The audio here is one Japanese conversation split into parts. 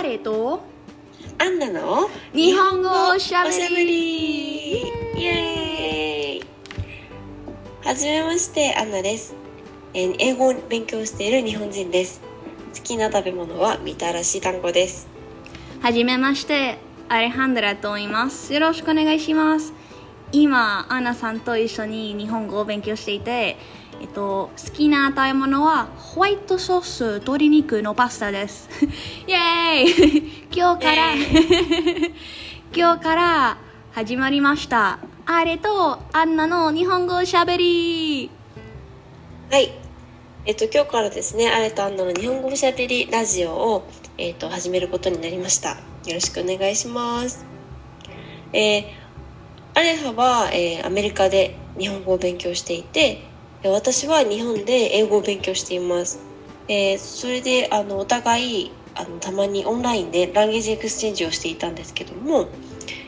あれと？アンナの日本語おしゃべり。おしゃべり。イエーイ。はじめましてアンナです、えー英語を勉強している日本人です。好きな食べ物はみたらし団子です。はじめましてアレハンドラと言います。よろしくお願いします。今アンナさんと一緒に日本語を勉強していてえっと、好きな食べ物はホワイトソース鶏肉のパスタです。イエーイ！今日から今日から始まりました。あれとアンナの日本語おしゃべり。はい。えっと今日からですねあれとアンナの日本語おしゃべりラジオを、えっと、始めることになりました。よろしくお願いします。えー、アレハは、えーアメリカで日本語を勉強していてえー私は日本で英語を勉強しています、えーそれであのお互いあのたまにオンラインで language exchange をしていたんですけども、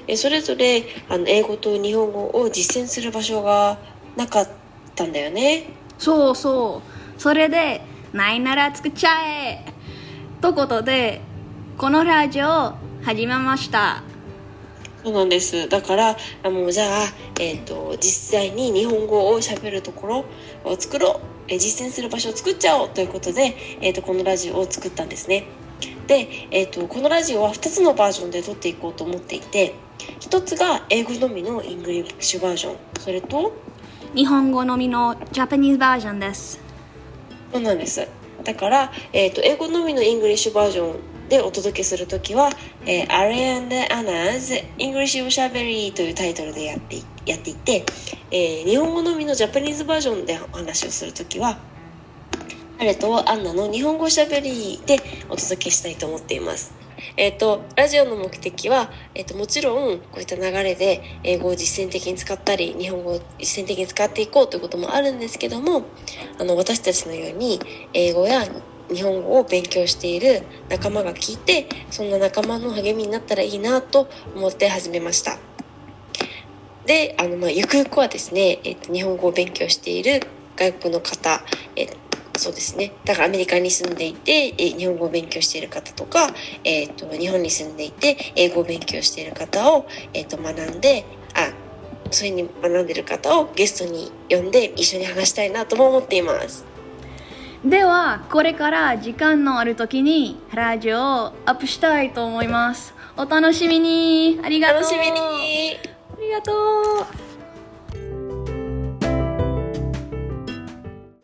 えーそれぞれあの英語と日本語を実践する場所がなかったんだよね。そうそう。それでないなら作っちゃえということでこのラジオを始めました。そうなんです。だから、あもうじゃあ、えっ、と、実際に日本語を喋るところを作ろう。えー実践する場所を作っちゃおうということで、えっ、と、このラジオを作ったんですね。で、えっ、と、このラジオは2つのバージョンで撮っていこうと思っていて、1つが英語のみの English version。それと、日本語のみの Japanese version ですそうなんです。だから、えっ、と、英語のみの English version でお届けするときは、えー、 Ari and Anna's English おしゃべりというタイトルでやってやっていて、えー日本語のみのジャパニーズバージョンでお話をするときは、アレとアンナの日本語おしゃべりでお届けしたいと思っています。えっ、と、ラジオの目的は、えっ、と、もちろん、こういった流れで、英語を実践的に使ったり、日本語を実践的に使っていこうということもあるんですけども、あの、私たちのように、英語や日本語を勉強している仲間が聞いて、そんな仲間の励みになったらいいなと思って始めました。で、あの、まあ、ゆくゆくはですね、えっ、と、日本語を勉強している外国の方、えそうですね。だからアメリカに住んでいて、え日本語を勉強している方とか、えっ、と、日本に住んでいて、英語を勉強している方を、えっ、と、学んで、あ、それに学んでる方をゲストに呼んで一緒に話したいなとも思っています。ではこれから時間のある時にラジオをアップしたいと思います。お楽しみに。ありがとう。楽しみに。ありがとう